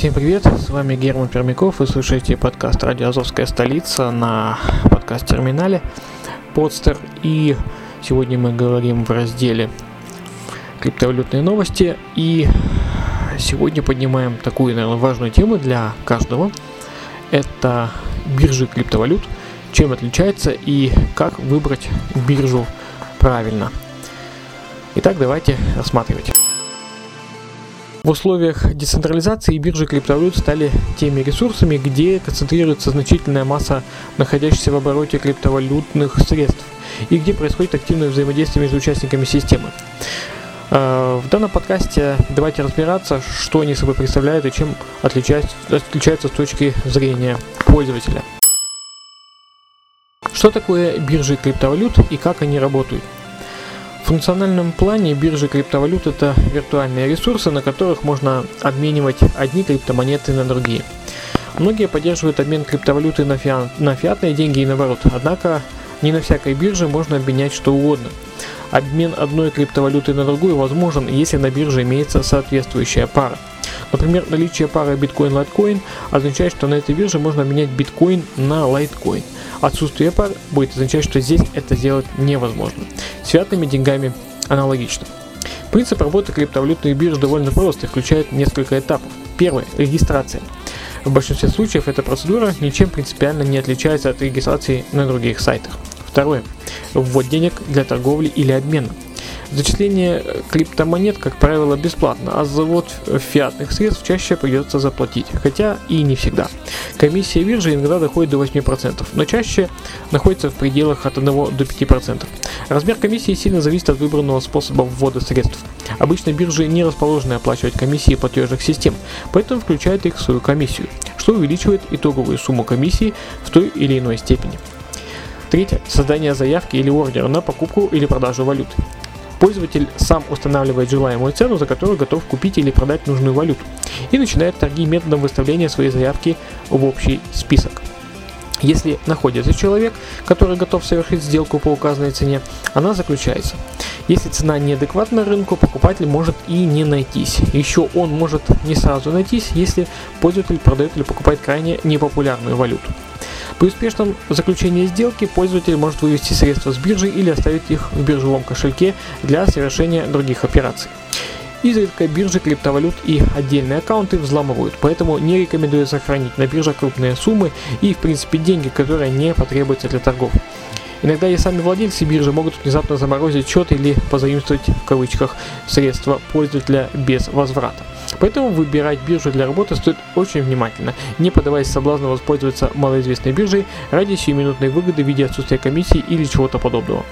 Всем привет, с вами Герман Пермяков, вы слушаете подкаст «Радио Азовская столица» на подкаст-терминале Подстер. И сегодня мы говорим в разделе криптовалютные новости. И сегодня поднимаем такую, наверное, важную тему для каждого. Это биржи криптовалют, чем отличается и как выбрать биржу правильно. Итак, давайте рассматривать. В условиях децентрализации биржи криптовалют стали теми ресурсами, где концентрируется значительная масса находящихся в обороте криптовалютных средств и где происходит активное взаимодействие между участниками системы. Э, В данном подкасте давайте разбираться, что они собой представляют и чем отличаются, отличаются с точки зрения пользователя. Что такое биржи криптовалют и как они работают? В функциональном плане биржи криптовалют это виртуальные ресурсы, на которых можно обменивать одни криптомонеты на другие. Многие поддерживают обмен криптовалюты на, фиа- на фиатные деньги и наоборот, однако не на всякой бирже можно обменять что угодно. Обмен одной криптовалюты на другую возможен, если на бирже имеется соответствующая пара. Например, наличие пары биткоин-лайткоин означает, что на этой бирже можно обменять биткоин на лайткоин. Отсутствие пар будет означать, что здесь это сделать невозможно. С фиатными деньгами аналогично. Принцип работы криптовалютных бирж довольно прост и включает несколько этапов. Первый – регистрация. В большинстве случаев эта процедура ничем принципиально не отличается от регистрации на других сайтах. Второе – ввод денег для торговли или обмена. Зачисление криптомонет, как правило, бесплатно, а за завод фиатных средств чаще придется заплатить, хотя и не всегда. Комиссия биржи иногда доходит до 8%, но чаще находится в пределах от 1 до 5%. Размер комиссии сильно зависит от выбранного способа ввода средств. Обычно биржи не расположены оплачивать комиссии платежных систем, поэтому включают их в свою комиссию, что увеличивает итоговую сумму комиссии в той или иной степени. Третье. Создание заявки или ордера на покупку или продажу валюты. Пользователь сам устанавливает желаемую цену, за которую готов купить или продать нужную валюту, и начинает торги методом выставления своей заявки в общий список. Если находится человек, который готов совершить сделку по указанной цене, она заключается. Если цена неадекватна рынку, покупатель может и не найтись. Еще он может не сразу найтись, если пользователь продает или покупает крайне непопулярную валюту. При успешном заключении сделки пользователь может вывести средства с биржи или оставить их в биржевом кошельке для совершения других операций. Изредка биржи криптовалют и отдельные аккаунты взламывают, поэтому не рекомендуется хранить на биржах крупные суммы и, в принципе, деньги, которые не потребуются для торгов. Иногда и сами владельцы биржи могут внезапно заморозить счет или позаимствовать в кавычках средства пользователя без возврата. Поэтому выбирать биржу для работы стоит очень внимательно, не поддаваясь соблазну воспользоваться малоизвестной биржей ради сиюминутной выгоды в виде отсутствия комиссии или чего-то подобного.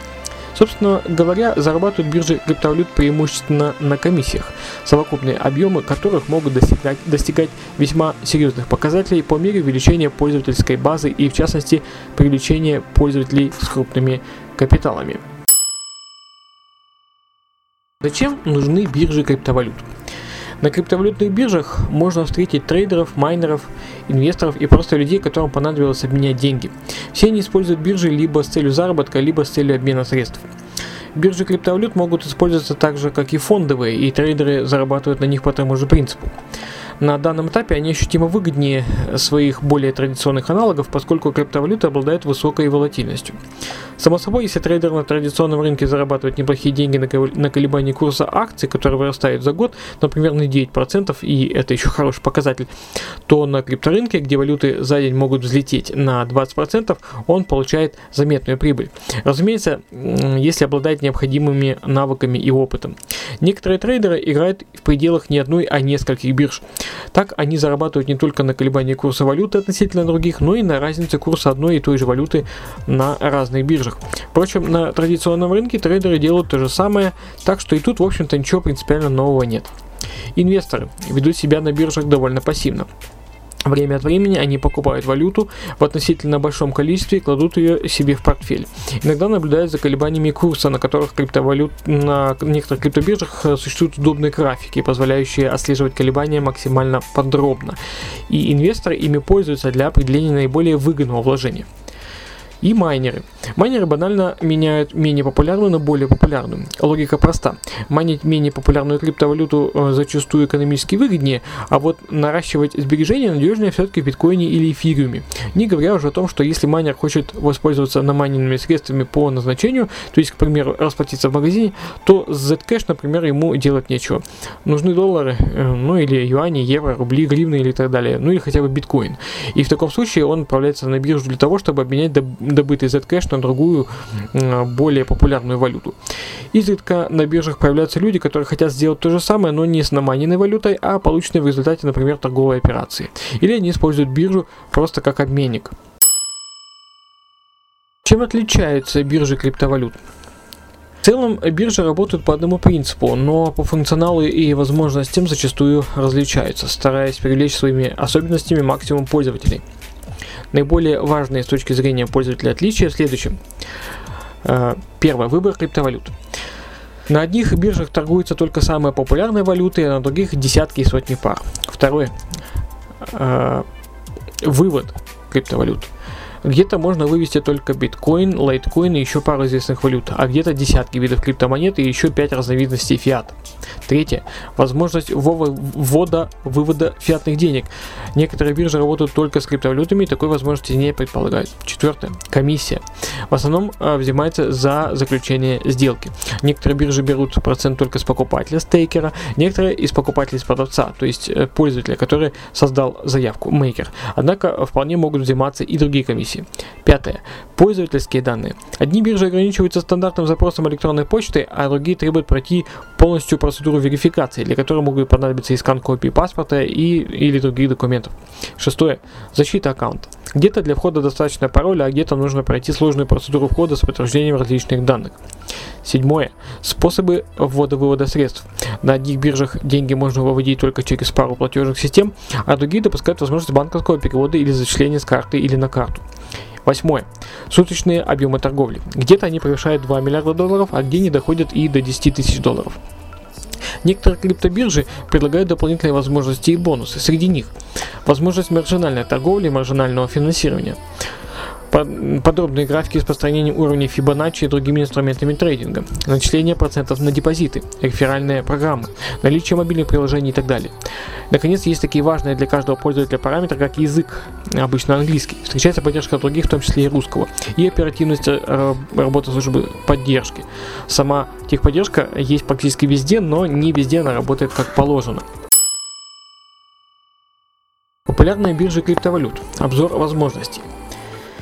Собственно говоря, зарабатывают биржи криптовалют преимущественно на комиссиях, совокупные объемы которых могут достигать, достигать весьма серьезных показателей по мере увеличения пользовательской базы и в частности привлечения пользователей с крупными капиталами. Зачем нужны биржи криптовалют? На криптовалютных биржах можно встретить трейдеров, майнеров, инвесторов и просто людей, которым понадобилось обменять деньги. Все они используют биржи либо с целью заработка, либо с целью обмена средств. Биржи криптовалют могут использоваться так же, как и фондовые, и трейдеры зарабатывают на них по тому же принципу. На данном этапе они ощутимо выгоднее своих более традиционных аналогов, поскольку криптовалюты обладают высокой волатильностью. Само собой, если трейдер на традиционном рынке зарабатывает неплохие деньги на кол- на колебании курса акций, который вырастает за год, например, на 9%, и это еще хороший показатель, то на крипторынке, где валюты за день могут взлететь на 20%, он получает заметную прибыль. Разумеется, если обладает необходимыми навыками и опытом. Некоторые трейдеры играют в пределах не одной, а нескольких бирж. Так они зарабатывают не только на колебании курса валюты относительно других, но и на разнице курса одной и той же валюты на разных биржах. Впрочем, на традиционном рынке трейдеры делают то же самое, так что и тут, в общем-то, ничего принципиально нового нет. Инвесторы ведут себя на биржах довольно пассивно. Время от времени они покупают валюту в относительно большом количестве и кладут ее себе в портфель. Иногда наблюдают за колебаниями курса, на которых криптовалют на некоторых криптобиржах э, существуют удобные графики, позволяющие отслеживать колебания максимально подробно. И инвесторы ими пользуются для определения наиболее выгодного вложения и майнеры. Майнеры банально меняют менее популярную на более популярную. Логика проста. Майнить менее популярную криптовалюту э, зачастую экономически выгоднее, а вот наращивать сбережения надежнее все-таки в биткоине или эфириуме. Не говоря уже о том, что если майнер хочет воспользоваться намайненными средствами по назначению, то есть, к примеру, расплатиться в магазине, то с Zcash, например, ему делать нечего. Нужны доллары, э, ну или юани, евро, рубли, гривны или так далее, ну или хотя бы биткоин. И в таком случае он отправляется на биржу для того, чтобы обменять добытый Zcash на другую, более популярную валюту. Изредка на биржах появляются люди, которые хотят сделать то же самое, но не с наманенной валютой, а полученной в результате, например, торговой операции. Или они используют биржу просто как обменник. Чем отличаются биржи криптовалют? В целом, биржи работают по одному принципу, но по функционалу и возможностям зачастую различаются, стараясь привлечь своими особенностями максимум пользователей – Наиболее важные с точки зрения пользователя отличия в следующем. Э, первое. Выбор криптовалют. На одних биржах торгуются только самые популярные валюты, а на других десятки и сотни пар. Второе. Э, вывод криптовалют. Где-то можно вывести только биткоин, лайткоин и еще пару известных валют, а где-то десятки видов криптомонет и еще пять разновидностей фиат. Третье. Возможность ввода, вывода фиатных денег. Некоторые биржи работают только с криптовалютами и такой возможности не предполагают. Четвертое. Комиссия. В основном э, взимается за заключение сделки. Некоторые биржи берут процент только с покупателя, стейкера, некоторые из покупателей с продавца, то есть э, пользователя, который создал заявку, мейкер. Однако вполне могут взиматься и другие комиссии. Пятое. Пользовательские данные. Одни биржи ограничиваются стандартным запросом электронной почты, а другие требуют пройти полностью процедуру верификации, для которой могут понадобиться и скан копии паспорта и, или других документов. Шестое. Защита аккаунта. Где-то для входа достаточно пароля, а где-то нужно пройти сложную процедуру входа с подтверждением различных данных. Седьмое. Способы ввода-вывода средств. На одних биржах деньги можно выводить только через пару платежных систем, а другие допускают возможность банковского перевода или зачисления с карты или на карту. Восьмое. Суточные объемы торговли. Где-то они превышают 2 миллиарда долларов, а где не доходят и до 10 тысяч долларов. Некоторые криптобиржи предлагают дополнительные возможности и бонусы. Среди них возможность маржинальной торговли и маржинального финансирования подробные графики распространения уровней Fibonacci и другими инструментами трейдинга, начисление процентов на депозиты, реферальные программы, наличие мобильных приложений и так далее. Наконец, есть такие важные для каждого пользователя параметры, как язык, обычно английский, встречается поддержка других, в том числе и русского, и оперативность э, работы службы поддержки. Сама техподдержка есть практически везде, но не везде она работает как положено. Популярные биржи криптовалют. Обзор возможностей.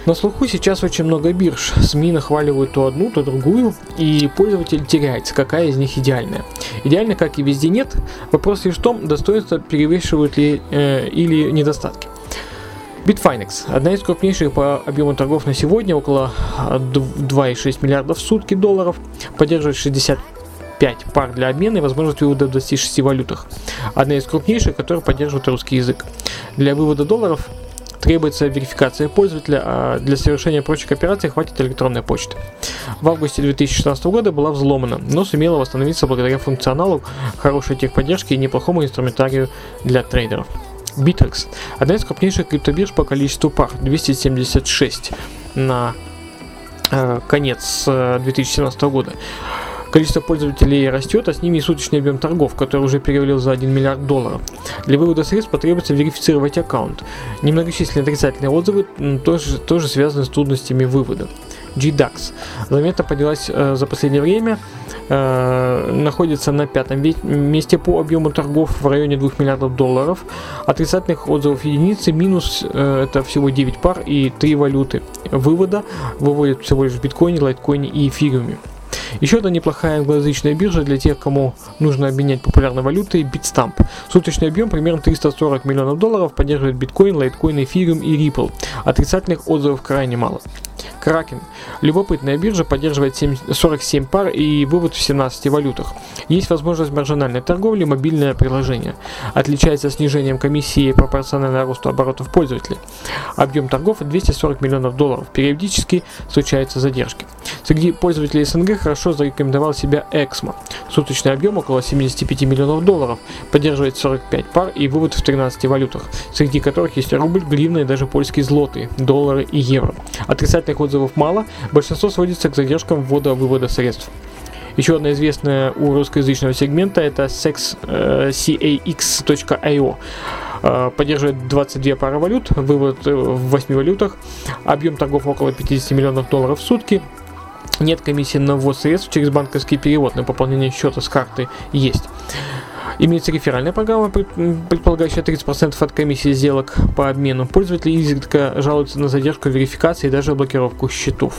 На слуху сейчас очень много бирж. СМИ нахваливают то одну, то другую, и пользователь теряется, какая из них идеальная. Идеально, как и везде, нет. Вопрос лишь в том, достоинства перевешивают ли э, или недостатки. Bitfinex – одна из крупнейших по объему торгов на сегодня, около 2,6 миллиардов в сутки долларов, поддерживает 65 пар для обмена и возможность вывода в 26 валютах. Одна из крупнейших, которая поддерживает русский язык. Для вывода долларов требуется верификация пользователя, а для совершения прочих операций хватит электронной почты. В августе 2016 года была взломана, но сумела восстановиться благодаря функционалу, хорошей техподдержке и неплохому инструментарию для трейдеров. Bittrex – одна из крупнейших криптобирж по количеству пар, 276 на э, конец 2017 э, года. Количество пользователей растет, а с ними и суточный объем торгов, который уже перевалил за 1 миллиард долларов. Для вывода средств потребуется верифицировать аккаунт. Немногочисленные отрицательные отзывы тоже, тоже связаны с трудностями вывода. GDAX. Заметно поднялась э, за последнее время, э, находится на пятом месте по объему торгов в районе 2 миллиардов долларов. Отрицательных отзывов единицы минус э, это всего 9 пар и 3 валюты. Вывода выводят всего лишь в биткоине, лайткоине и эфириуме. Еще одна неплохая англоязычная биржа для тех, кому нужно обменять популярной валютой Bitstamp. Суточный объем примерно 340 миллионов долларов, поддерживает биткоин, лайткоин, эфириум и Ripple. Отрицательных отзывов крайне мало. Kraken. Любопытная биржа поддерживает 7, 47 пар и вывод в 17 валютах. Есть возможность маржинальной торговли, мобильное приложение. Отличается снижением комиссии пропорционально росту оборотов пользователей. Объем торгов 240 миллионов долларов. Периодически случаются задержки. Среди пользователей СНГ хорошо зарекомендовал себя Эксмо. Суточный объем около 75 миллионов долларов, поддерживает 45 пар и вывод в 13 валютах, среди которых есть рубль, гривна и даже польские злоты, доллары и евро. Отрицательных отзывов мало, большинство сводится к задержкам ввода-вывода средств. Еще одна известная у русскоязычного сегмента это sex, э. Э, поддерживает 22 пары валют, вывод в 8 валютах, объем торгов около 50 миллионов долларов в сутки, нет комиссии на ввод средств через банковский перевод, на пополнение счета с карты есть. Имеется реферальная программа, предполагающая 30% от комиссии сделок по обмену. Пользователи изредка жалуются на задержку верификации и даже блокировку счетов.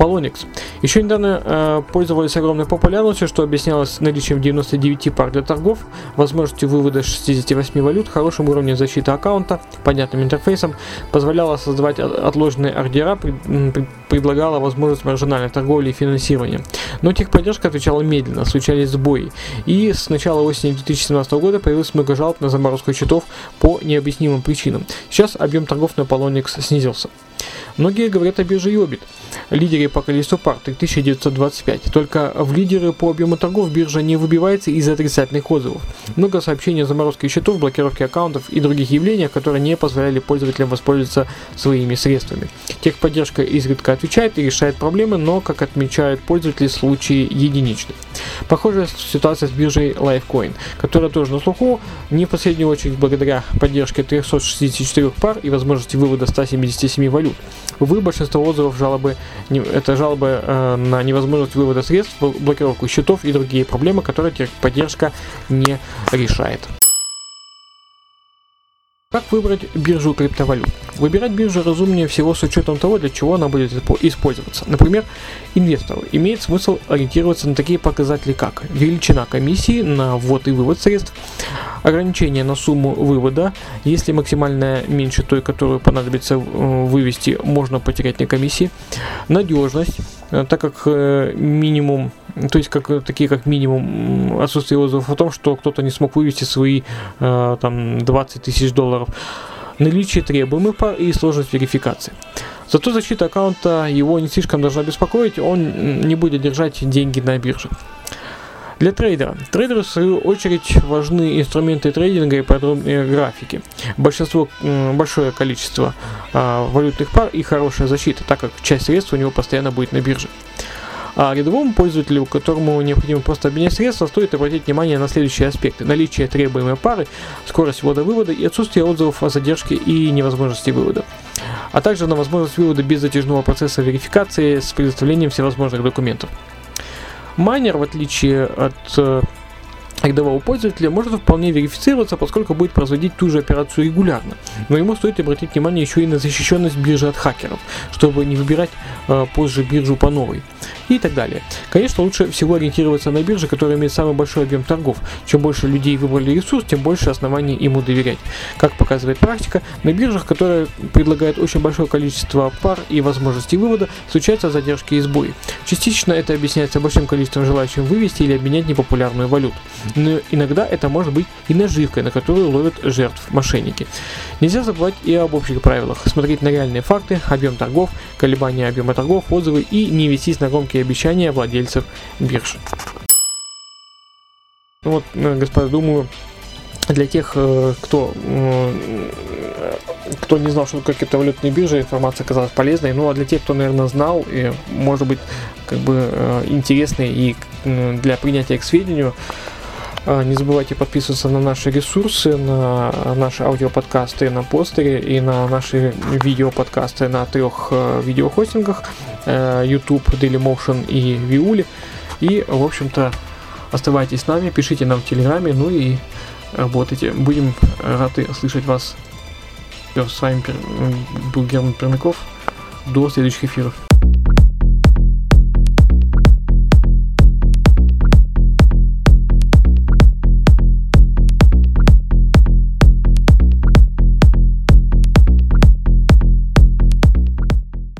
Polonix. Еще недавно э, пользовались огромной популярностью, что объяснялось наличием 99 пар для торгов, возможностью вывода 68 валют, хорошим уровнем защиты аккаунта, понятным интерфейсом, позволяло создавать отложенные ордера, пред, пред, предлагала возможность маржинальной торговли и финансирования. Но техподдержка отвечала медленно, случались сбои. И с начала осени 2017 года появилось много жалоб на заморозку счетов по необъяснимым причинам. Сейчас объем торгов на Polonix снизился. Многие говорят о бирже Йобит, лидере по количеству пар 3925. Только в лидеры по объему торгов биржа не выбивается из отрицательных отзывов. Много сообщений о заморозке счетов, блокировке аккаунтов и других явлениях, которые не позволяли пользователям воспользоваться своими средствами. Техподдержка изредка отвечает и решает проблемы, но, как отмечают пользователи, случаи единичны. Похожая ситуация с биржей Lifecoin, которая тоже на слуху, не в последнюю очередь благодаря поддержке 364 пар и возможности вывода 177 валют. Увы, большинство отзывов жалобы, это жалобы э, на невозможность вывода средств, блокировку счетов и другие проблемы, которые поддержка не решает. Как выбрать биржу криптовалют? Выбирать биржу разумнее всего с учетом того, для чего она будет использоваться. Например, инвестору имеет смысл ориентироваться на такие показатели, как величина комиссии на ввод и вывод средств, ограничение на сумму вывода, если максимальная меньше той, которую понадобится э, вывести, можно потерять на комиссии, надежность, э, так как э, минимум то есть как, такие как минимум отсутствие отзывов о том, что кто-то не смог вывести свои там 20 тысяч долларов наличие требуемых пар и сложность верификации. Зато защита аккаунта его не слишком должна беспокоить, он не будет держать деньги на бирже. Для трейдера. Трейдеру, в свою очередь, важны инструменты трейдинга и подробные графики. Большинство, большое количество а, валютных пар и хорошая защита, так как часть средств у него постоянно будет на бирже. А рядовому пользователю, которому необходимо просто обменять средства, стоит обратить внимание на следующие аспекты. Наличие требуемой пары, скорость ввода-вывода и отсутствие отзывов о задержке и невозможности вывода. А также на возможность вывода без затяжного процесса верификации с предоставлением всевозможных документов. Майнер, в отличие от э, рядового пользователя может вполне верифицироваться, поскольку будет производить ту же операцию регулярно. Но ему стоит обратить внимание еще и на защищенность биржи от хакеров, чтобы не выбирать э, позже биржу по новой и так далее. Конечно, лучше всего ориентироваться на биржи, которые имеют самый большой объем торгов. Чем больше людей выбрали ресурс, тем больше оснований ему доверять. Как показывает практика, на биржах, которые предлагают очень большое количество пар и возможностей вывода, случаются задержки и сбои. Частично это объясняется большим количеством желающим вывести или обменять непопулярную валюту. Но иногда это может быть и наживкой, на которую ловят жертв мошенники. Нельзя забывать и об общих правилах. Смотреть на реальные факты, объем торгов, колебания объема торгов, отзывы и не вестись на громкие обещания владельцев бирж. Ну вот, э, господа, думаю, для тех, э, кто, кто не знал, что такое криптовалютные биржи, информация оказалась полезной. Ну а для тех, кто, наверное, знал и, может быть, как бы э, интересной и для принятия к сведению, не забывайте подписываться на наши ресурсы, на наши аудиоподкасты на постере и на наши видеоподкасты на трех видеохостингах YouTube, Dailymotion и Viuli. И, в общем-то, оставайтесь с нами, пишите нам в Телеграме, ну и работайте. Будем рады слышать вас. С вами был Герман Пермяков. До следующих эфиров.